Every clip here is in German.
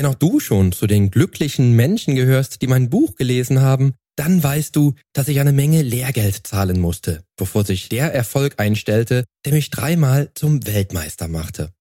wenn auch du schon zu den glücklichen Menschen gehörst, die mein Buch gelesen haben, dann weißt du, dass ich eine Menge Lehrgeld zahlen musste, bevor sich der Erfolg einstellte, der mich dreimal zum Weltmeister machte.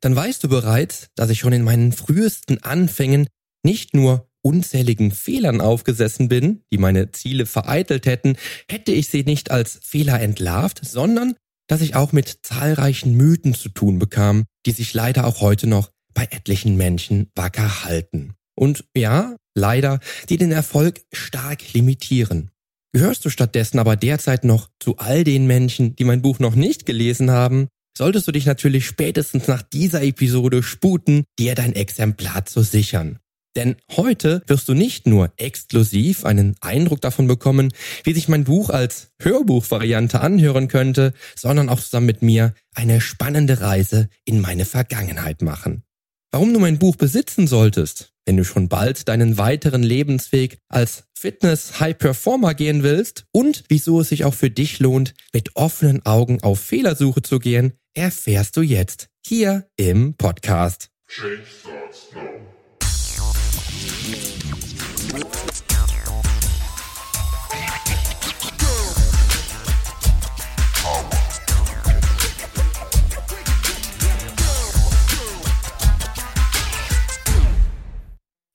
Dann weißt du bereits, dass ich schon in meinen frühesten Anfängen nicht nur unzähligen Fehlern aufgesessen bin, die meine Ziele vereitelt hätten, hätte ich sie nicht als Fehler entlarvt, sondern dass ich auch mit zahlreichen Mythen zu tun bekam, die sich leider auch heute noch bei etlichen Menschen wacker halten. Und ja, leider, die den Erfolg stark limitieren. Gehörst du stattdessen aber derzeit noch zu all den Menschen, die mein Buch noch nicht gelesen haben, solltest du dich natürlich spätestens nach dieser Episode sputen, dir dein Exemplar zu sichern. Denn heute wirst du nicht nur exklusiv einen Eindruck davon bekommen, wie sich mein Buch als Hörbuchvariante anhören könnte, sondern auch zusammen mit mir eine spannende Reise in meine Vergangenheit machen. Warum du mein Buch besitzen solltest, wenn du schon bald deinen weiteren Lebensweg als Fitness-High-Performer gehen willst und wieso es sich auch für dich lohnt, mit offenen Augen auf Fehlersuche zu gehen, erfährst du jetzt hier im Podcast.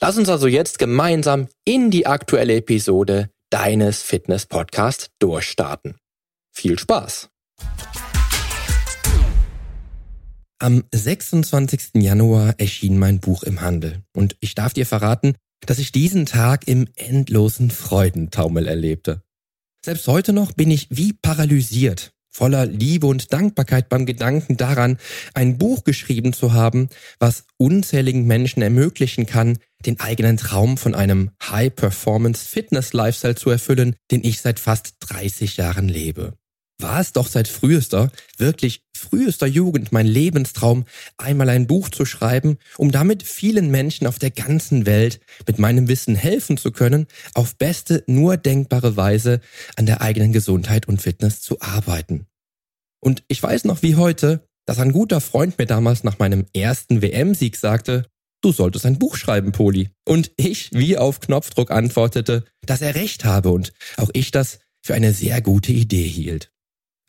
Lass uns also jetzt gemeinsam in die aktuelle Episode deines Fitness Podcast durchstarten. Viel Spaß! Am 26. Januar erschien mein Buch im Handel und ich darf dir verraten, dass ich diesen Tag im endlosen Freudentaumel erlebte. Selbst heute noch bin ich wie paralysiert voller Liebe und Dankbarkeit beim Gedanken daran, ein Buch geschrieben zu haben, was unzähligen Menschen ermöglichen kann, den eigenen Traum von einem High-Performance-Fitness-Lifestyle zu erfüllen, den ich seit fast 30 Jahren lebe war es doch seit frühester, wirklich frühester Jugend mein Lebenstraum, einmal ein Buch zu schreiben, um damit vielen Menschen auf der ganzen Welt mit meinem Wissen helfen zu können, auf beste, nur denkbare Weise an der eigenen Gesundheit und Fitness zu arbeiten. Und ich weiß noch wie heute, dass ein guter Freund mir damals nach meinem ersten WM-Sieg sagte, du solltest ein Buch schreiben, Poli. Und ich wie auf Knopfdruck antwortete, dass er recht habe und auch ich das für eine sehr gute Idee hielt.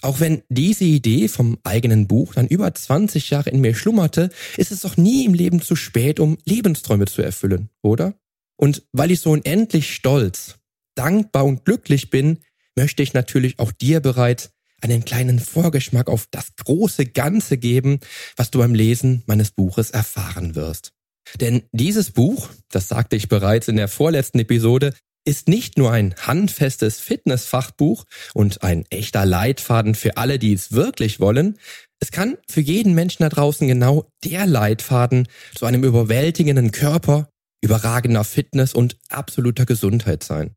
Auch wenn diese Idee vom eigenen Buch dann über 20 Jahre in mir schlummerte, ist es doch nie im Leben zu spät, um Lebensträume zu erfüllen, oder? Und weil ich so unendlich stolz, dankbar und glücklich bin, möchte ich natürlich auch dir bereits einen kleinen Vorgeschmack auf das große Ganze geben, was du beim Lesen meines Buches erfahren wirst. Denn dieses Buch, das sagte ich bereits in der vorletzten Episode, ist nicht nur ein handfestes Fitnessfachbuch und ein echter Leitfaden für alle, die es wirklich wollen, es kann für jeden Menschen da draußen genau der Leitfaden zu einem überwältigenden Körper, überragender Fitness und absoluter Gesundheit sein.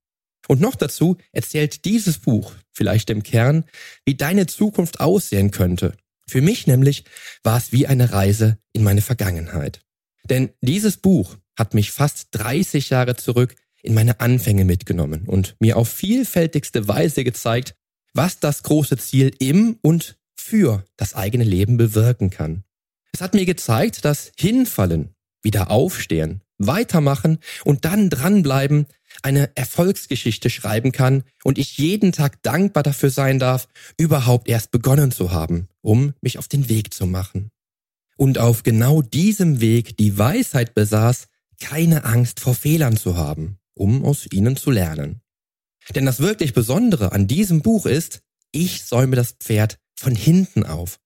Und noch dazu erzählt dieses Buch, vielleicht im Kern, wie deine Zukunft aussehen könnte. Für mich nämlich war es wie eine Reise in meine Vergangenheit. Denn dieses Buch hat mich fast 30 Jahre zurück in meine Anfänge mitgenommen und mir auf vielfältigste Weise gezeigt, was das große Ziel im und für das eigene Leben bewirken kann. Es hat mir gezeigt, dass Hinfallen, wieder aufstehen, weitermachen und dann dranbleiben eine Erfolgsgeschichte schreiben kann und ich jeden Tag dankbar dafür sein darf, überhaupt erst begonnen zu haben, um mich auf den Weg zu machen. Und auf genau diesem Weg die Weisheit besaß, keine Angst vor Fehlern zu haben um aus ihnen zu lernen. Denn das wirklich Besondere an diesem Buch ist, ich säume das Pferd von hinten auf.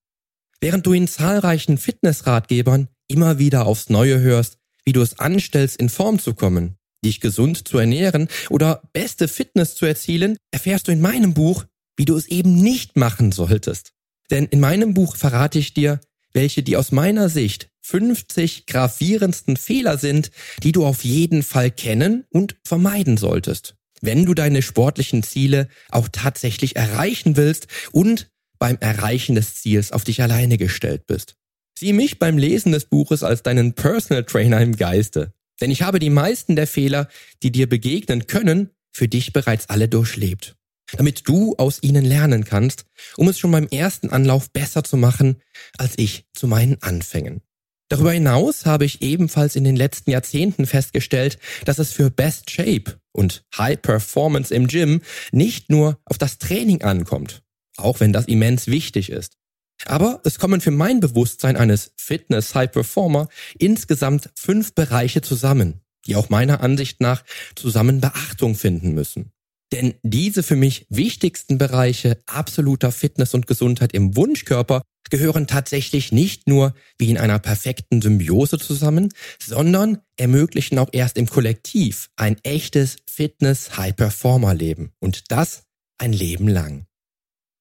Während du in zahlreichen Fitnessratgebern immer wieder aufs Neue hörst, wie du es anstellst, in Form zu kommen, dich gesund zu ernähren oder beste Fitness zu erzielen, erfährst du in meinem Buch, wie du es eben nicht machen solltest. Denn in meinem Buch verrate ich dir, welche die aus meiner Sicht 50 gravierendsten Fehler sind, die du auf jeden Fall kennen und vermeiden solltest, wenn du deine sportlichen Ziele auch tatsächlich erreichen willst und beim Erreichen des Ziels auf dich alleine gestellt bist. Sieh mich beim Lesen des Buches als deinen Personal Trainer im Geiste. Denn ich habe die meisten der Fehler, die dir begegnen können, für dich bereits alle durchlebt. Damit du aus ihnen lernen kannst, um es schon beim ersten Anlauf besser zu machen, als ich zu meinen Anfängen. Darüber hinaus habe ich ebenfalls in den letzten Jahrzehnten festgestellt, dass es für Best Shape und High Performance im Gym nicht nur auf das Training ankommt, auch wenn das immens wichtig ist. Aber es kommen für mein Bewusstsein eines Fitness High Performer insgesamt fünf Bereiche zusammen, die auch meiner Ansicht nach zusammen Beachtung finden müssen. Denn diese für mich wichtigsten Bereiche absoluter Fitness und Gesundheit im Wunschkörper gehören tatsächlich nicht nur wie in einer perfekten Symbiose zusammen, sondern ermöglichen auch erst im Kollektiv ein echtes Fitness-High-Performer-Leben. Und das ein Leben lang.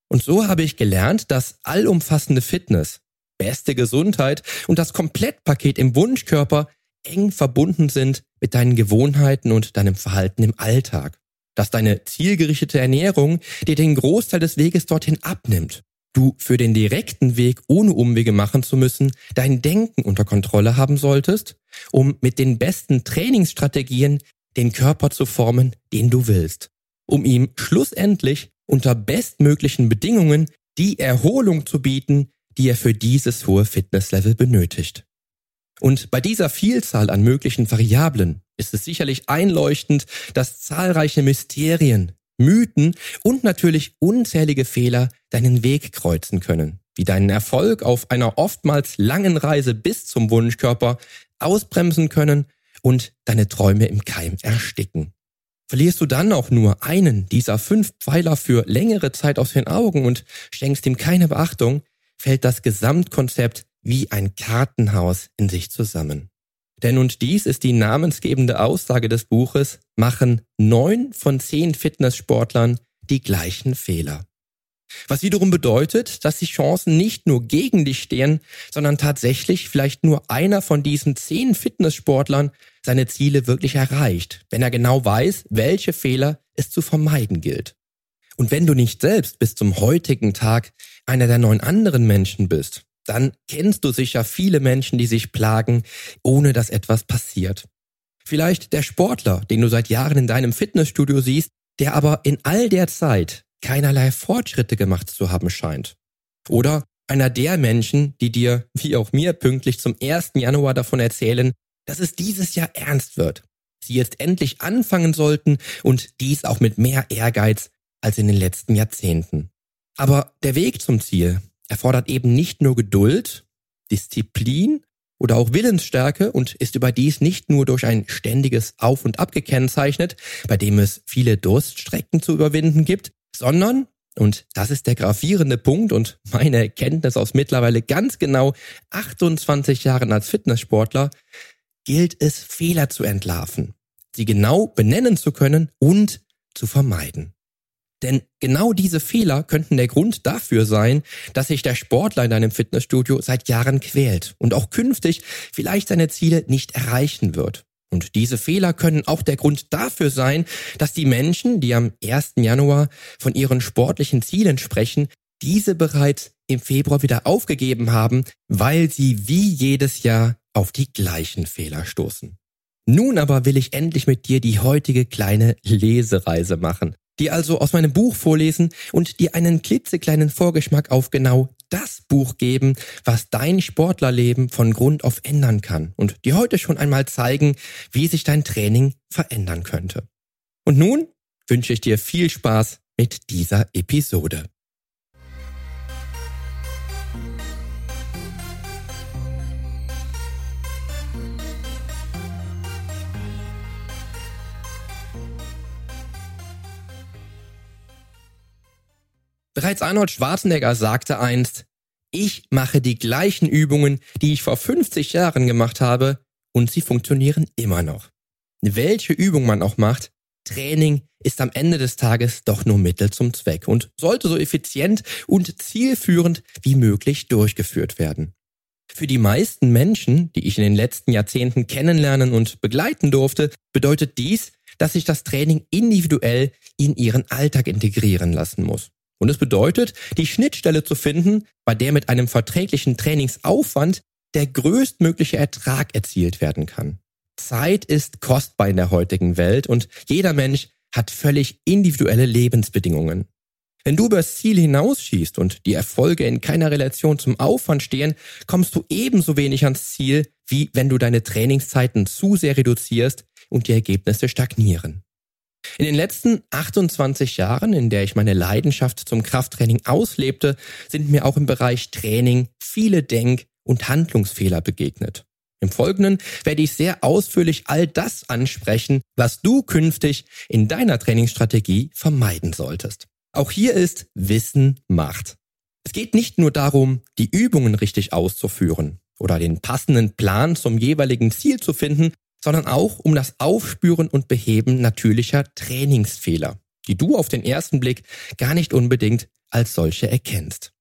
Und so habe ich gelernt, dass allumfassende Fitness, beste Gesundheit und das Komplettpaket im Wunschkörper eng verbunden sind mit deinen Gewohnheiten und deinem Verhalten im Alltag dass deine zielgerichtete Ernährung dir den Großteil des Weges dorthin abnimmt. Du für den direkten Weg, ohne Umwege machen zu müssen, dein Denken unter Kontrolle haben solltest, um mit den besten Trainingsstrategien den Körper zu formen, den du willst, um ihm schlussendlich unter bestmöglichen Bedingungen die Erholung zu bieten, die er für dieses hohe Fitnesslevel benötigt. Und bei dieser Vielzahl an möglichen Variablen ist es sicherlich einleuchtend, dass zahlreiche Mysterien, Mythen und natürlich unzählige Fehler deinen Weg kreuzen können, wie deinen Erfolg auf einer oftmals langen Reise bis zum Wunschkörper ausbremsen können und deine Träume im Keim ersticken. Verlierst du dann auch nur einen dieser fünf Pfeiler für längere Zeit aus den Augen und schenkst ihm keine Beachtung, fällt das Gesamtkonzept wie ein Kartenhaus in sich zusammen. Denn und dies ist die namensgebende Aussage des Buches, machen neun von zehn Fitnesssportlern die gleichen Fehler. Was wiederum bedeutet, dass die Chancen nicht nur gegen dich stehen, sondern tatsächlich vielleicht nur einer von diesen zehn Fitnesssportlern seine Ziele wirklich erreicht, wenn er genau weiß, welche Fehler es zu vermeiden gilt. Und wenn du nicht selbst bis zum heutigen Tag einer der neun anderen Menschen bist, dann kennst du sicher viele Menschen, die sich plagen, ohne dass etwas passiert. Vielleicht der Sportler, den du seit Jahren in deinem Fitnessstudio siehst, der aber in all der Zeit keinerlei Fortschritte gemacht zu haben scheint. Oder einer der Menschen, die dir, wie auch mir, pünktlich zum 1. Januar davon erzählen, dass es dieses Jahr ernst wird. Sie jetzt endlich anfangen sollten und dies auch mit mehr Ehrgeiz als in den letzten Jahrzehnten. Aber der Weg zum Ziel, erfordert eben nicht nur Geduld, Disziplin oder auch Willensstärke und ist überdies nicht nur durch ein ständiges Auf und Ab gekennzeichnet, bei dem es viele Durststrecken zu überwinden gibt, sondern, und das ist der gravierende Punkt und meine Erkenntnis aus mittlerweile ganz genau 28 Jahren als Fitnesssportler, gilt es Fehler zu entlarven, sie genau benennen zu können und zu vermeiden. Denn genau diese Fehler könnten der Grund dafür sein, dass sich der Sportler in einem Fitnessstudio seit Jahren quält und auch künftig vielleicht seine Ziele nicht erreichen wird. Und diese Fehler können auch der Grund dafür sein, dass die Menschen, die am 1. Januar von ihren sportlichen Zielen sprechen, diese bereits im Februar wieder aufgegeben haben, weil sie wie jedes Jahr auf die gleichen Fehler stoßen. Nun aber will ich endlich mit dir die heutige kleine Lesereise machen die also aus meinem Buch vorlesen und dir einen klitzekleinen Vorgeschmack auf genau das Buch geben, was dein Sportlerleben von Grund auf ändern kann und dir heute schon einmal zeigen, wie sich dein Training verändern könnte. Und nun wünsche ich dir viel Spaß mit dieser Episode. Bereits Arnold Schwarzenegger sagte einst, ich mache die gleichen Übungen, die ich vor 50 Jahren gemacht habe, und sie funktionieren immer noch. Welche Übung man auch macht, Training ist am Ende des Tages doch nur Mittel zum Zweck und sollte so effizient und zielführend wie möglich durchgeführt werden. Für die meisten Menschen, die ich in den letzten Jahrzehnten kennenlernen und begleiten durfte, bedeutet dies, dass sich das Training individuell in ihren Alltag integrieren lassen muss. Und es bedeutet, die Schnittstelle zu finden, bei der mit einem verträglichen Trainingsaufwand der größtmögliche Ertrag erzielt werden kann. Zeit ist kostbar in der heutigen Welt und jeder Mensch hat völlig individuelle Lebensbedingungen. Wenn du übers Ziel hinausschießt und die Erfolge in keiner Relation zum Aufwand stehen, kommst du ebenso wenig ans Ziel, wie wenn du deine Trainingszeiten zu sehr reduzierst und die Ergebnisse stagnieren. In den letzten 28 Jahren, in der ich meine Leidenschaft zum Krafttraining auslebte, sind mir auch im Bereich Training viele Denk- und Handlungsfehler begegnet. Im Folgenden werde ich sehr ausführlich all das ansprechen, was du künftig in deiner Trainingsstrategie vermeiden solltest. Auch hier ist Wissen Macht. Es geht nicht nur darum, die Übungen richtig auszuführen oder den passenden Plan zum jeweiligen Ziel zu finden, sondern auch um das Aufspüren und Beheben natürlicher Trainingsfehler, die du auf den ersten Blick gar nicht unbedingt als solche erkennst.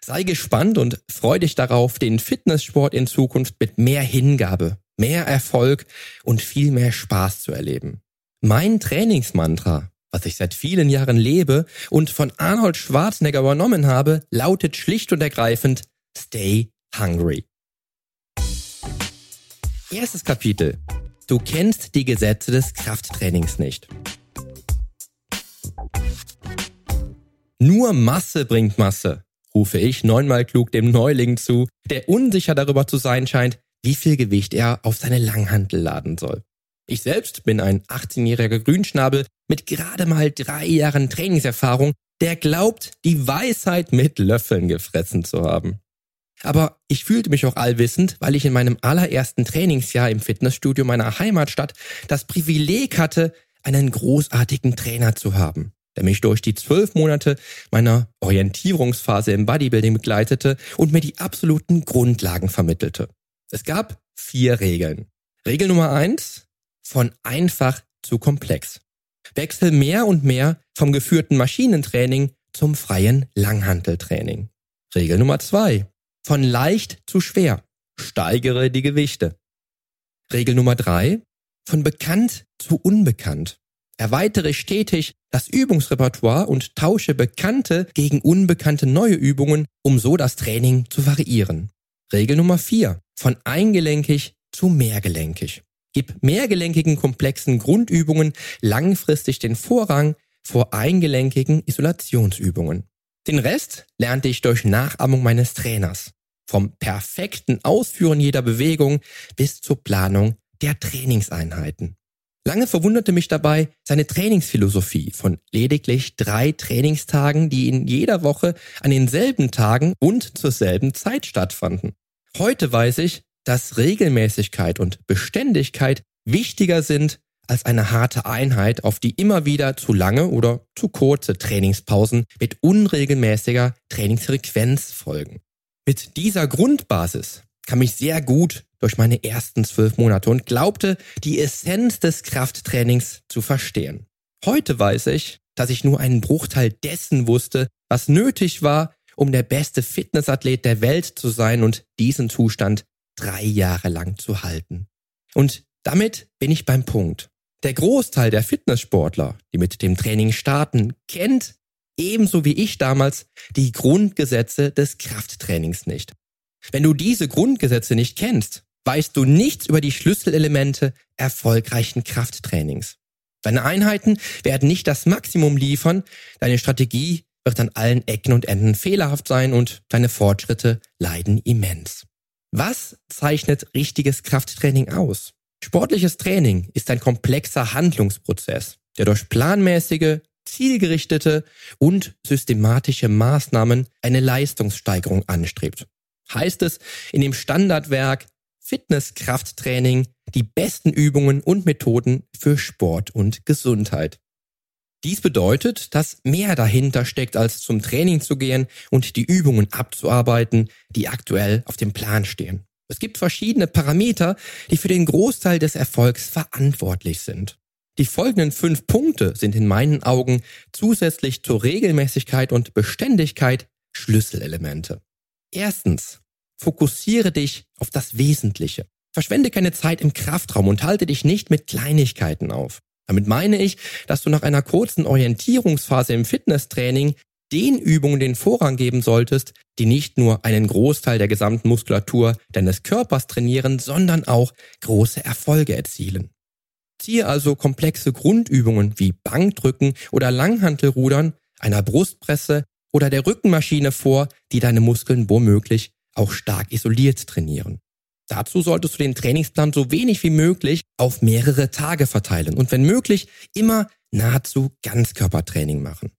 Sei gespannt und freu dich darauf, den Fitnesssport in Zukunft mit mehr Hingabe, mehr Erfolg und viel mehr Spaß zu erleben. Mein Trainingsmantra, was ich seit vielen Jahren lebe und von Arnold Schwarzenegger übernommen habe, lautet schlicht und ergreifend Stay Hungry. Erstes Kapitel. Du kennst die Gesetze des Krafttrainings nicht. Nur Masse bringt Masse rufe ich neunmal klug dem Neuling zu, der unsicher darüber zu sein scheint, wie viel Gewicht er auf seine Langhantel laden soll. Ich selbst bin ein 18-jähriger Grünschnabel mit gerade mal drei Jahren Trainingserfahrung, der glaubt, die Weisheit mit Löffeln gefressen zu haben. Aber ich fühlte mich auch allwissend, weil ich in meinem allerersten Trainingsjahr im Fitnessstudio meiner Heimatstadt das Privileg hatte, einen großartigen Trainer zu haben der mich durch die zwölf Monate meiner Orientierungsphase im Bodybuilding begleitete und mir die absoluten Grundlagen vermittelte. Es gab vier Regeln. Regel Nummer eins, von einfach zu komplex. Wechsel mehr und mehr vom geführten Maschinentraining zum freien Langhanteltraining. Regel Nummer zwei, von leicht zu schwer. Steigere die Gewichte. Regel Nummer drei, von bekannt zu unbekannt. Erweitere stetig das Übungsrepertoire und tausche bekannte gegen unbekannte neue Übungen, um so das Training zu variieren. Regel Nummer 4. Von eingelenkig zu mehrgelenkig. Gib mehrgelenkigen komplexen Grundübungen langfristig den Vorrang vor eingelenkigen Isolationsübungen. Den Rest lernte ich durch Nachahmung meines Trainers. Vom perfekten Ausführen jeder Bewegung bis zur Planung der Trainingseinheiten. Lange verwunderte mich dabei seine Trainingsphilosophie von lediglich drei Trainingstagen, die in jeder Woche an denselben Tagen und zur selben Zeit stattfanden. Heute weiß ich, dass Regelmäßigkeit und Beständigkeit wichtiger sind als eine harte Einheit, auf die immer wieder zu lange oder zu kurze Trainingspausen mit unregelmäßiger Trainingsfrequenz folgen. Mit dieser Grundbasis kam ich sehr gut durch meine ersten zwölf Monate und glaubte, die Essenz des Krafttrainings zu verstehen. Heute weiß ich, dass ich nur einen Bruchteil dessen wusste, was nötig war, um der beste Fitnessathlet der Welt zu sein und diesen Zustand drei Jahre lang zu halten. Und damit bin ich beim Punkt. Der Großteil der Fitnesssportler, die mit dem Training starten, kennt, ebenso wie ich damals, die Grundgesetze des Krafttrainings nicht. Wenn du diese Grundgesetze nicht kennst, weißt du nichts über die Schlüsselelemente erfolgreichen Krafttrainings. Deine Einheiten werden nicht das Maximum liefern, deine Strategie wird an allen Ecken und Enden fehlerhaft sein und deine Fortschritte leiden immens. Was zeichnet richtiges Krafttraining aus? Sportliches Training ist ein komplexer Handlungsprozess, der durch planmäßige, zielgerichtete und systematische Maßnahmen eine Leistungssteigerung anstrebt. Heißt es in dem Standardwerk Fitness-Krafttraining die besten Übungen und Methoden für Sport und Gesundheit. Dies bedeutet, dass mehr dahinter steckt, als zum Training zu gehen und die Übungen abzuarbeiten, die aktuell auf dem Plan stehen. Es gibt verschiedene Parameter, die für den Großteil des Erfolgs verantwortlich sind. Die folgenden fünf Punkte sind in meinen Augen zusätzlich zur Regelmäßigkeit und Beständigkeit Schlüsselelemente. Erstens, fokussiere dich auf das Wesentliche. Verschwende keine Zeit im Kraftraum und halte dich nicht mit Kleinigkeiten auf. Damit meine ich, dass du nach einer kurzen Orientierungsphase im Fitnesstraining den Übungen den Vorrang geben solltest, die nicht nur einen Großteil der gesamten Muskulatur deines Körpers trainieren, sondern auch große Erfolge erzielen. Ziehe also komplexe Grundübungen wie Bankdrücken oder Langhantelrudern, einer Brustpresse oder der Rückenmaschine vor, die deine Muskeln womöglich auch stark isoliert trainieren. Dazu solltest du den Trainingsplan so wenig wie möglich auf mehrere Tage verteilen und wenn möglich immer nahezu Ganzkörpertraining machen.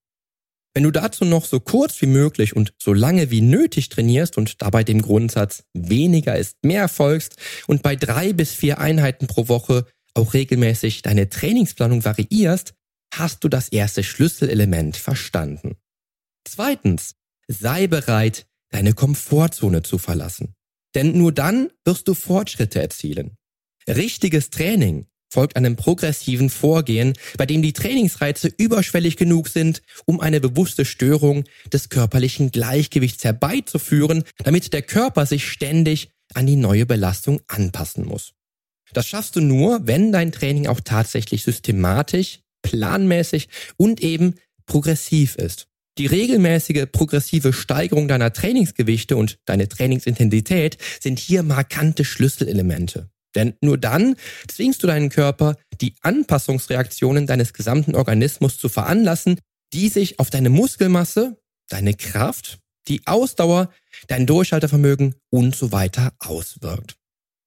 Wenn du dazu noch so kurz wie möglich und so lange wie nötig trainierst und dabei dem Grundsatz weniger ist mehr folgst und bei drei bis vier Einheiten pro Woche auch regelmäßig deine Trainingsplanung variierst, hast du das erste Schlüsselelement verstanden. Zweitens, sei bereit, deine Komfortzone zu verlassen. Denn nur dann wirst du Fortschritte erzielen. Richtiges Training folgt einem progressiven Vorgehen, bei dem die Trainingsreize überschwellig genug sind, um eine bewusste Störung des körperlichen Gleichgewichts herbeizuführen, damit der Körper sich ständig an die neue Belastung anpassen muss. Das schaffst du nur, wenn dein Training auch tatsächlich systematisch, planmäßig und eben progressiv ist. Die regelmäßige progressive Steigerung deiner Trainingsgewichte und deine Trainingsintensität sind hier markante Schlüsselelemente. Denn nur dann zwingst du deinen Körper, die Anpassungsreaktionen deines gesamten Organismus zu veranlassen, die sich auf deine Muskelmasse, deine Kraft, die Ausdauer, dein Durchhaltevermögen und so weiter auswirkt.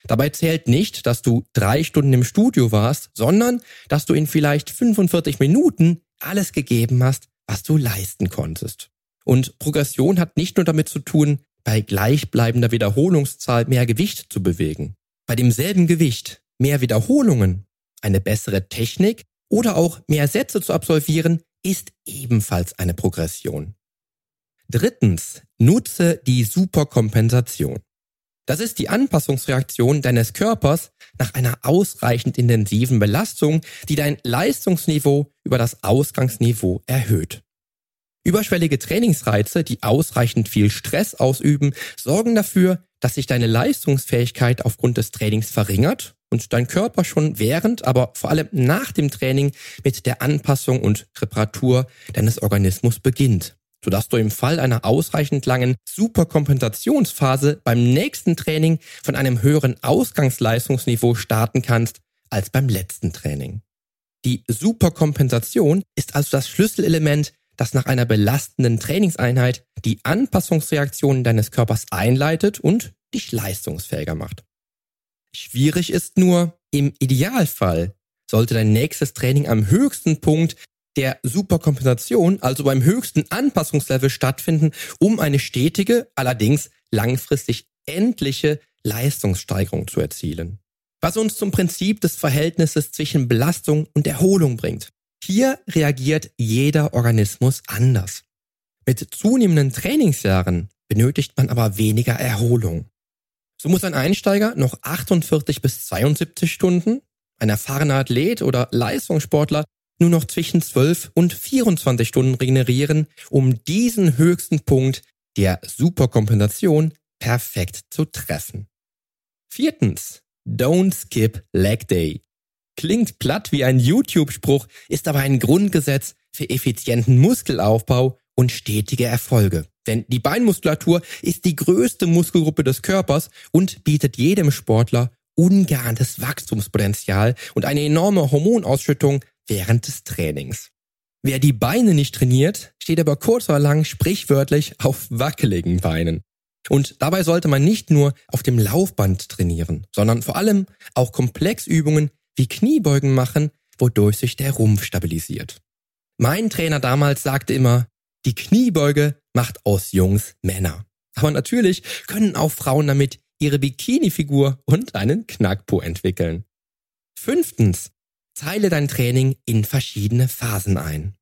Dabei zählt nicht, dass du drei Stunden im Studio warst, sondern dass du in vielleicht 45 Minuten alles gegeben hast, was du leisten konntest. Und Progression hat nicht nur damit zu tun, bei gleichbleibender Wiederholungszahl mehr Gewicht zu bewegen. Bei demselben Gewicht mehr Wiederholungen, eine bessere Technik oder auch mehr Sätze zu absolvieren, ist ebenfalls eine Progression. Drittens, nutze die Superkompensation. Das ist die Anpassungsreaktion deines Körpers nach einer ausreichend intensiven Belastung, die dein Leistungsniveau über das Ausgangsniveau erhöht. Überschwellige Trainingsreize, die ausreichend viel Stress ausüben, sorgen dafür, dass sich deine Leistungsfähigkeit aufgrund des Trainings verringert und dein Körper schon während, aber vor allem nach dem Training mit der Anpassung und Reparatur deines Organismus beginnt sodass du im Fall einer ausreichend langen Superkompensationsphase beim nächsten Training von einem höheren Ausgangsleistungsniveau starten kannst als beim letzten Training. Die Superkompensation ist also das Schlüsselelement, das nach einer belastenden Trainingseinheit die Anpassungsreaktionen deines Körpers einleitet und dich leistungsfähiger macht. Schwierig ist nur, im Idealfall sollte dein nächstes Training am höchsten Punkt der Superkompensation, also beim höchsten Anpassungslevel stattfinden, um eine stetige, allerdings langfristig endliche Leistungssteigerung zu erzielen. Was uns zum Prinzip des Verhältnisses zwischen Belastung und Erholung bringt. Hier reagiert jeder Organismus anders. Mit zunehmenden Trainingsjahren benötigt man aber weniger Erholung. So muss ein Einsteiger noch 48 bis 72 Stunden, ein erfahrener Athlet oder Leistungssportler nur noch zwischen 12 und 24 Stunden regenerieren, um diesen höchsten Punkt der Superkompensation perfekt zu treffen. Viertens, don't skip leg day. Klingt platt wie ein YouTube-Spruch, ist aber ein Grundgesetz für effizienten Muskelaufbau und stetige Erfolge. Denn die Beinmuskulatur ist die größte Muskelgruppe des Körpers und bietet jedem Sportler ungeahntes Wachstumspotenzial und eine enorme Hormonausschüttung während des Trainings. Wer die Beine nicht trainiert, steht aber kurz oder lang sprichwörtlich auf wackeligen Beinen. Und dabei sollte man nicht nur auf dem Laufband trainieren, sondern vor allem auch Komplexübungen wie Kniebeugen machen, wodurch sich der Rumpf stabilisiert. Mein Trainer damals sagte immer, die Kniebeuge macht aus Jungs Männer. Aber natürlich können auch Frauen damit ihre Bikini-Figur und einen Knackpo entwickeln. Fünftens, Teile dein Training in verschiedene Phasen ein.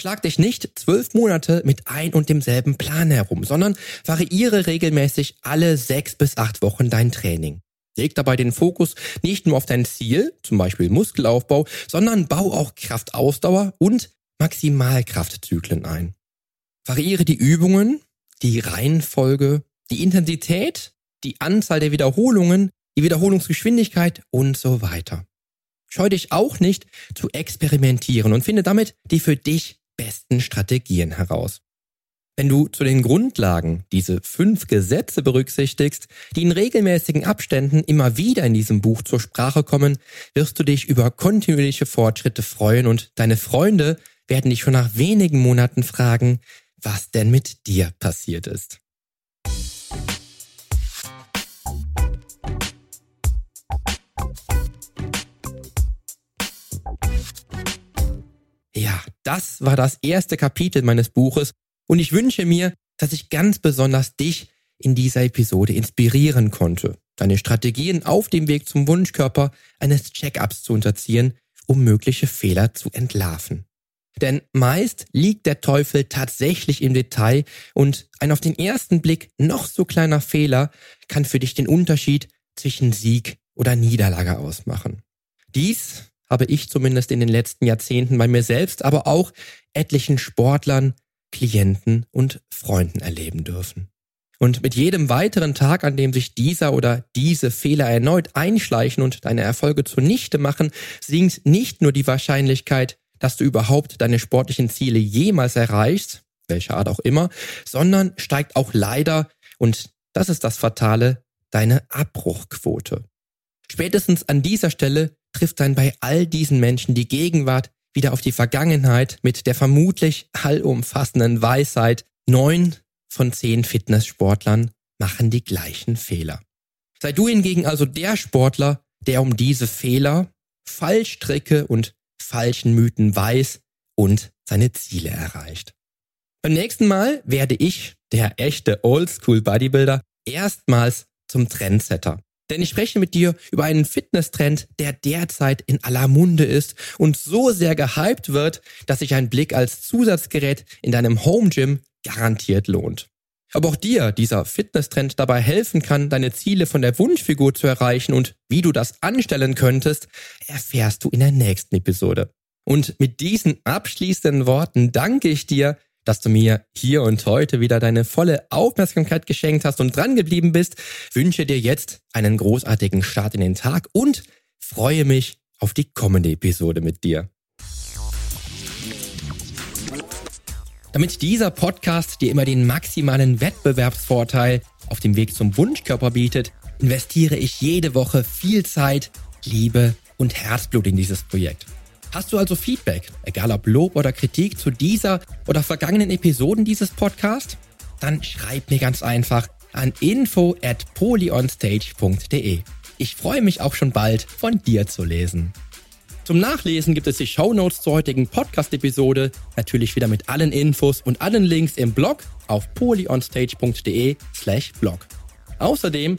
Schlag dich nicht zwölf Monate mit ein und demselben Plan herum, sondern variiere regelmäßig alle sechs bis acht Wochen dein Training. Leg dabei den Fokus nicht nur auf dein Ziel, zum Beispiel Muskelaufbau, sondern bau auch Kraftausdauer und Maximalkraftzyklen ein. Variiere die Übungen, die Reihenfolge, die Intensität die Anzahl der Wiederholungen, die Wiederholungsgeschwindigkeit und so weiter. Scheu dich auch nicht zu experimentieren und finde damit die für dich besten Strategien heraus. Wenn du zu den Grundlagen diese fünf Gesetze berücksichtigst, die in regelmäßigen Abständen immer wieder in diesem Buch zur Sprache kommen, wirst du dich über kontinuierliche Fortschritte freuen und deine Freunde werden dich schon nach wenigen Monaten fragen, was denn mit dir passiert ist. Ja, das war das erste Kapitel meines Buches und ich wünsche mir, dass ich ganz besonders dich in dieser Episode inspirieren konnte, deine Strategien auf dem Weg zum Wunschkörper eines Check-ups zu unterziehen, um mögliche Fehler zu entlarven. Denn meist liegt der Teufel tatsächlich im Detail und ein auf den ersten Blick noch so kleiner Fehler kann für dich den Unterschied zwischen Sieg oder Niederlage ausmachen. Dies habe ich zumindest in den letzten Jahrzehnten bei mir selbst, aber auch etlichen Sportlern, Klienten und Freunden erleben dürfen. Und mit jedem weiteren Tag, an dem sich dieser oder diese Fehler erneut einschleichen und deine Erfolge zunichte machen, sinkt nicht nur die Wahrscheinlichkeit, dass du überhaupt deine sportlichen Ziele jemals erreichst, welcher Art auch immer, sondern steigt auch leider, und das ist das Fatale, deine Abbruchquote. Spätestens an dieser Stelle trifft dann bei all diesen Menschen die Gegenwart wieder auf die Vergangenheit mit der vermutlich allumfassenden Weisheit, neun von zehn Fitnesssportlern machen die gleichen Fehler. Sei du hingegen also der Sportler, der um diese Fehler, Fallstricke und falschen Mythen weiß und seine Ziele erreicht. Beim nächsten Mal werde ich, der echte Oldschool Bodybuilder, erstmals zum Trendsetter. Denn ich spreche mit dir über einen Fitnesstrend, der derzeit in aller Munde ist und so sehr gehypt wird, dass sich ein Blick als Zusatzgerät in deinem Home Gym garantiert lohnt. Ob auch dir dieser Fitnesstrend dabei helfen kann, deine Ziele von der Wunschfigur zu erreichen und wie du das anstellen könntest, erfährst du in der nächsten Episode. Und mit diesen abschließenden Worten danke ich dir, dass du mir hier und heute wieder deine volle Aufmerksamkeit geschenkt hast und dran geblieben bist. Wünsche dir jetzt einen großartigen Start in den Tag und freue mich auf die kommende Episode mit dir. Damit dieser Podcast dir immer den maximalen Wettbewerbsvorteil auf dem Weg zum Wunschkörper bietet, investiere ich jede Woche viel Zeit, Liebe und Herzblut in dieses Projekt. Hast du also Feedback, egal ob Lob oder Kritik zu dieser oder vergangenen Episoden dieses Podcasts? Dann schreib mir ganz einfach an info at polyonstage.de. Ich freue mich auch schon bald von dir zu lesen. Zum Nachlesen gibt es die Show Notes zur heutigen Podcast-Episode, natürlich wieder mit allen Infos und allen Links im Blog auf polyonstage.de slash blog. Außerdem